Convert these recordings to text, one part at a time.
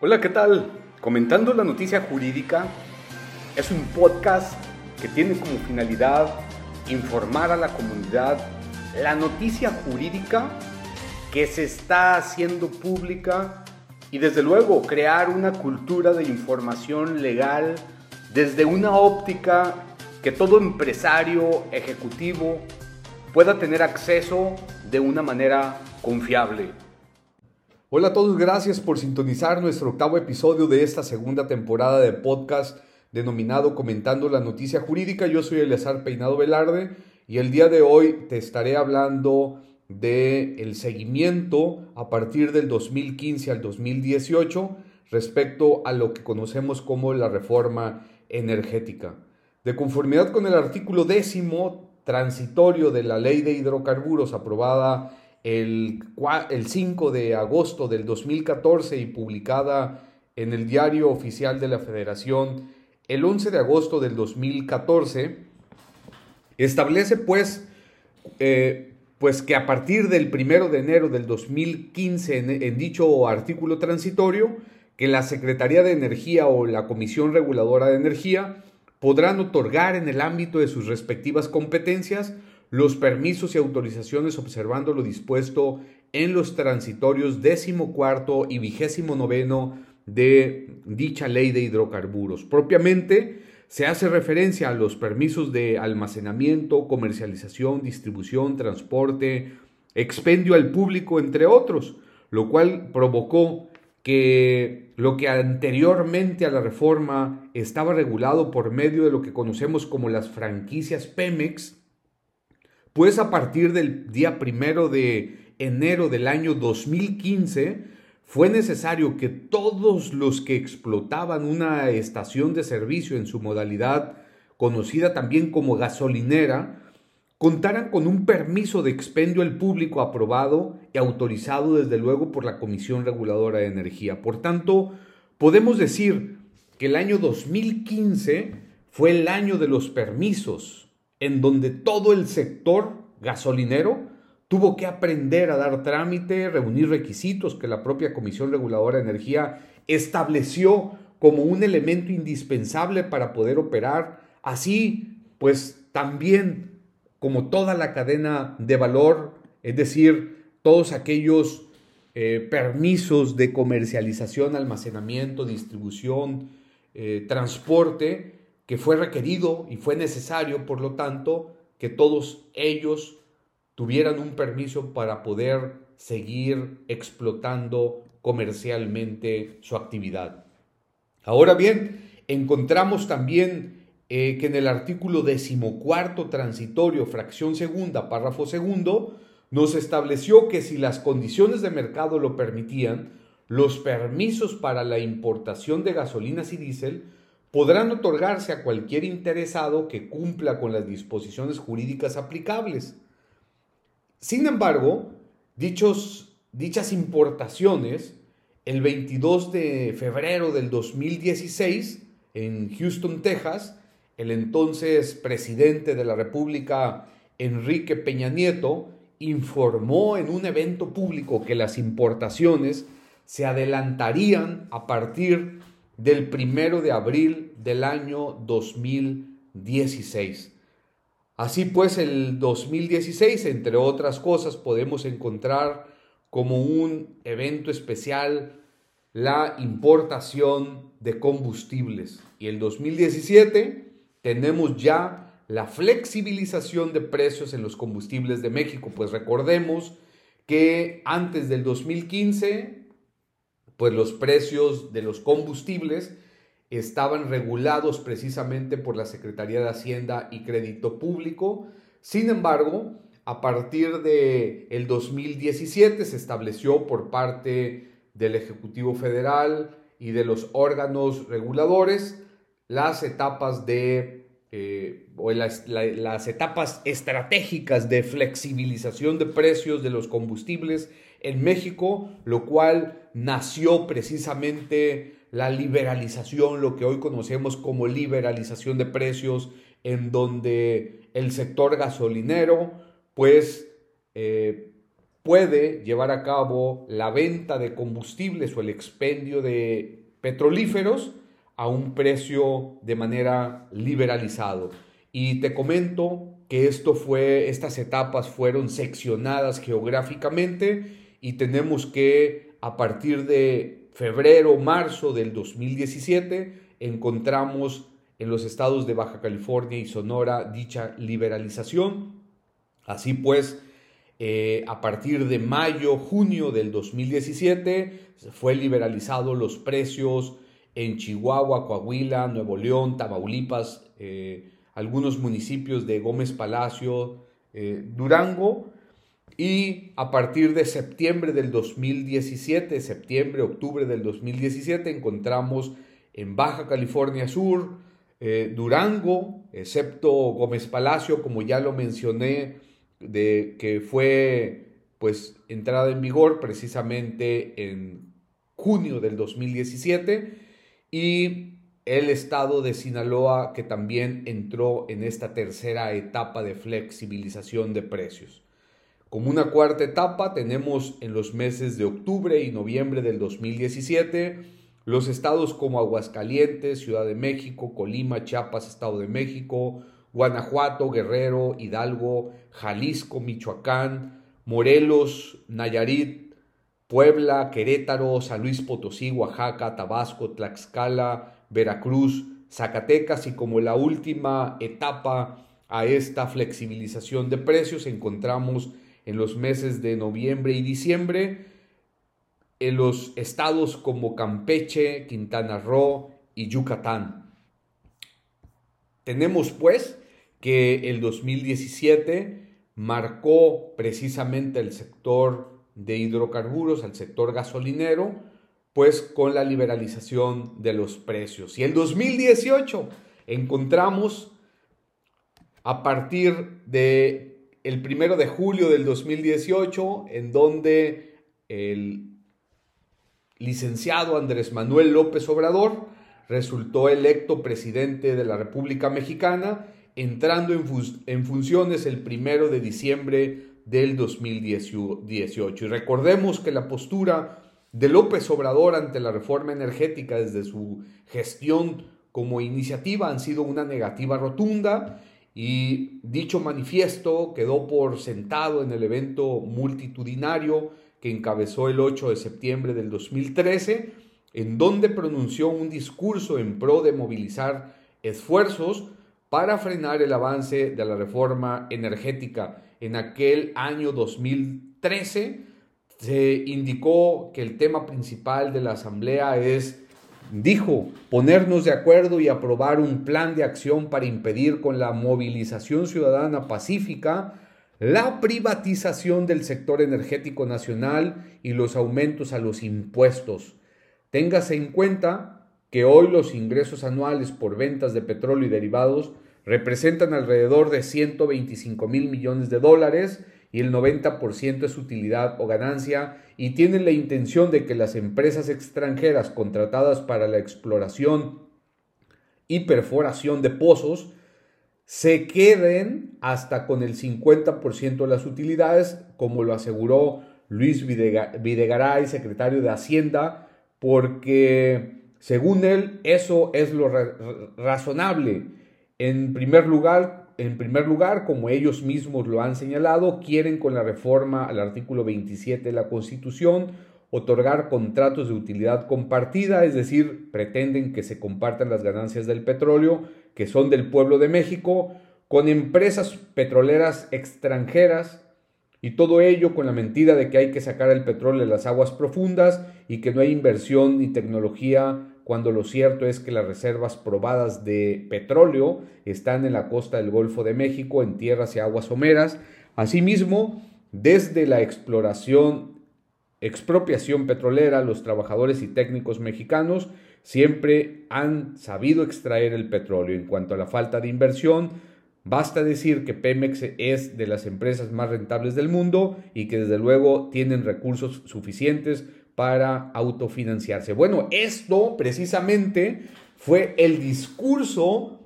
Hola, ¿qué tal? Comentando la noticia jurídica es un podcast que tiene como finalidad informar a la comunidad la noticia jurídica que se está haciendo pública y desde luego crear una cultura de información legal desde una óptica que todo empresario ejecutivo pueda tener acceso de una manera confiable. Hola a todos, gracias por sintonizar nuestro octavo episodio de esta segunda temporada de podcast denominado Comentando la Noticia Jurídica. Yo soy Eleazar Peinado Velarde y el día de hoy te estaré hablando de el seguimiento a partir del 2015 al 2018 respecto a lo que conocemos como la reforma energética. De conformidad con el artículo décimo transitorio de la Ley de Hidrocarburos aprobada el, el 5 de agosto del 2014 y publicada en el Diario Oficial de la Federación el 11 de agosto del 2014, establece pues, eh, pues que a partir del 1 de enero del 2015, en, en dicho artículo transitorio, que la Secretaría de Energía o la Comisión Reguladora de Energía podrán otorgar en el ámbito de sus respectivas competencias los permisos y autorizaciones observando lo dispuesto en los transitorios décimo cuarto y vigésimo noveno de dicha ley de hidrocarburos. Propiamente se hace referencia a los permisos de almacenamiento, comercialización, distribución, transporte, expendio al público, entre otros, lo cual provocó que lo que anteriormente a la reforma estaba regulado por medio de lo que conocemos como las franquicias Pemex, pues a partir del día primero de enero del año 2015 fue necesario que todos los que explotaban una estación de servicio en su modalidad conocida también como gasolinera, contaran con un permiso de expendio al público aprobado y autorizado desde luego por la Comisión Reguladora de Energía. Por tanto, podemos decir que el año 2015 fue el año de los permisos, en donde todo el sector gasolinero tuvo que aprender a dar trámite, reunir requisitos que la propia Comisión Reguladora de Energía estableció como un elemento indispensable para poder operar. Así, pues también como toda la cadena de valor, es decir, todos aquellos eh, permisos de comercialización, almacenamiento, distribución, eh, transporte, que fue requerido y fue necesario, por lo tanto, que todos ellos tuvieran un permiso para poder seguir explotando comercialmente su actividad. Ahora bien, encontramos también eh, que en el artículo decimocuarto transitorio, fracción segunda, párrafo segundo, nos estableció que si las condiciones de mercado lo permitían, los permisos para la importación de gasolinas y diésel podrán otorgarse a cualquier interesado que cumpla con las disposiciones jurídicas aplicables. Sin embargo, dichos, dichas importaciones, el 22 de febrero del 2016, en Houston, Texas, el entonces presidente de la República, Enrique Peña Nieto, informó en un evento público que las importaciones se adelantarían a partir del primero de abril del año 2016. Así pues, el 2016, entre otras cosas, podemos encontrar como un evento especial la importación de combustibles. Y el 2017 tenemos ya la flexibilización de precios en los combustibles de México, pues recordemos que antes del 2015 pues los precios de los combustibles estaban regulados precisamente por la Secretaría de Hacienda y Crédito Público. Sin embargo, a partir de el 2017 se estableció por parte del Ejecutivo Federal y de los órganos reguladores las etapas de eh, o las, las etapas estratégicas de flexibilización de precios de los combustibles en México, lo cual nació precisamente la liberalización, lo que hoy conocemos como liberalización de precios, en donde el sector gasolinero pues eh, puede llevar a cabo la venta de combustibles o el expendio de petrolíferos a un precio de manera liberalizado. Y te comento que esto fue, estas etapas fueron seccionadas geográficamente y tenemos que a partir de febrero, marzo del 2017 encontramos en los estados de Baja California y Sonora dicha liberalización. Así pues, eh, a partir de mayo, junio del 2017 fue liberalizado los precios en Chihuahua, Coahuila, Nuevo León, Tamaulipas, eh, algunos municipios de Gómez Palacio, eh, Durango, y a partir de septiembre del 2017, septiembre, octubre del 2017, encontramos en Baja California Sur, Durango, excepto Gómez Palacio, como ya lo mencioné, de que fue pues entrada en vigor precisamente en junio del 2017 y el estado de Sinaloa que también entró en esta tercera etapa de flexibilización de precios. Como una cuarta etapa tenemos en los meses de octubre y noviembre del 2017 los estados como Aguascalientes, Ciudad de México, Colima, Chiapas, Estado de México, Guanajuato, Guerrero, Hidalgo, Jalisco, Michoacán, Morelos, Nayarit, Puebla, Querétaro, San Luis Potosí, Oaxaca, Tabasco, Tlaxcala, Veracruz, Zacatecas y como la última etapa a esta flexibilización de precios encontramos en los meses de noviembre y diciembre en los estados como Campeche, Quintana Roo y Yucatán. Tenemos pues que el 2017 marcó precisamente el sector de hidrocarburos, al sector gasolinero, pues con la liberalización de los precios. Y el 2018 encontramos a partir de el primero de julio del 2018, en donde el licenciado Andrés Manuel López Obrador resultó electo presidente de la República Mexicana entrando en, funciones el primero de diciembre del 2018. Y recordemos que la postura de López Obrador ante la reforma energética desde su gestión como iniciativa han sido una negativa rotunda y dicho manifiesto quedó por sentado en el evento multitudinario que encabezó el 8 de septiembre del 2013, en donde pronunció un discurso en pro de movilizar esfuerzos para frenar el avance de la reforma energética. En aquel año 2013 se indicó que el tema principal de la Asamblea es, dijo, ponernos de acuerdo y aprobar un plan de acción para impedir con la movilización ciudadana pacífica la privatización del sector energético nacional y los aumentos a los impuestos. Téngase en cuenta que hoy los ingresos anuales por ventas de petróleo y derivados representan alrededor de 125 mil millones de dólares y el 90% es utilidad o ganancia y tienen la intención de que las empresas extranjeras contratadas para la exploración y perforación de pozos se queden hasta con el 50% de las utilidades, como lo aseguró Luis Videgaray, secretario de Hacienda, porque según él, eso es lo razonable. En primer lugar, en primer lugar, como ellos mismos lo han señalado, quieren con la reforma al artículo 27 de la Constitución otorgar contratos de utilidad compartida, es decir, pretenden que se compartan las ganancias del petróleo, que son del pueblo de México, con empresas petroleras extranjeras, y todo ello con la mentira de que hay que sacar el petróleo de las aguas profundas y que no hay inversión ni tecnología, cuando lo cierto es que las reservas probadas de petróleo están en la costa del Golfo de México, en tierras y aguas someras. Asimismo, desde la exploración, expropiación petrolera, los trabajadores y técnicos mexicanos siempre han sabido extraer el petróleo. En cuanto a la falta de inversión, Basta decir que Pemex es de las empresas más rentables del mundo y que desde luego tienen recursos suficientes para autofinanciarse. Bueno, esto precisamente fue el discurso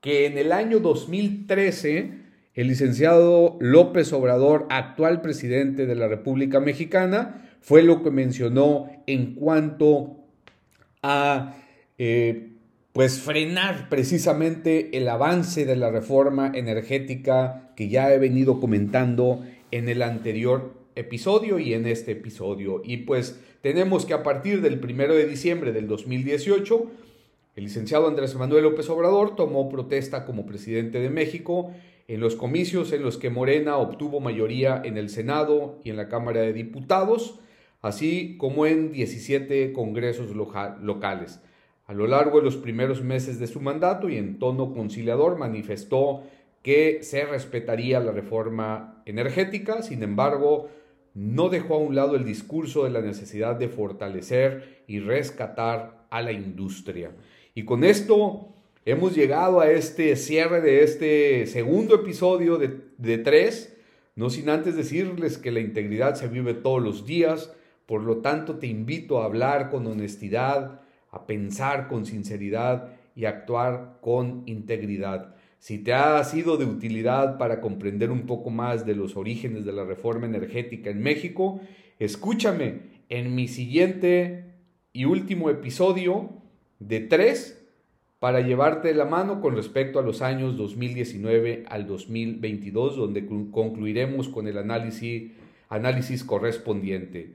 que en el año 2013 el licenciado López Obrador, actual presidente de la República Mexicana, fue lo que mencionó en cuanto a eh, pues frenar precisamente el avance de la reforma energética que ya he venido comentando en el anterior episodio y en este episodio. Y pues tenemos que a partir del primero de diciembre del 2018, el licenciado Andrés Manuel López Obrador tomó protesta como presidente de México en los comicios en los que Morena obtuvo mayoría en el Senado y en la Cámara de Diputados, así como en 17 congresos locales. A lo largo de los primeros meses de su mandato y en tono conciliador manifestó que se respetaría la reforma energética, sin embargo, no dejó a un lado el discurso de la necesidad de fortalecer y rescatar a la industria. Y con esto hemos llegado a este cierre de este segundo episodio de, tres, no sin antes decirles que la integridad se vive todos los días, por lo tanto te invito a hablar con honestidad, a pensar con sinceridad y actuar con integridad. Si te ha sido de utilidad para comprender un poco más de los orígenes de la reforma energética en México, escúchame en mi siguiente y último episodio de tres para llevarte la mano con respecto a los años 2019 al 2022, donde concluiremos con el análisis correspondiente.